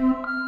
Música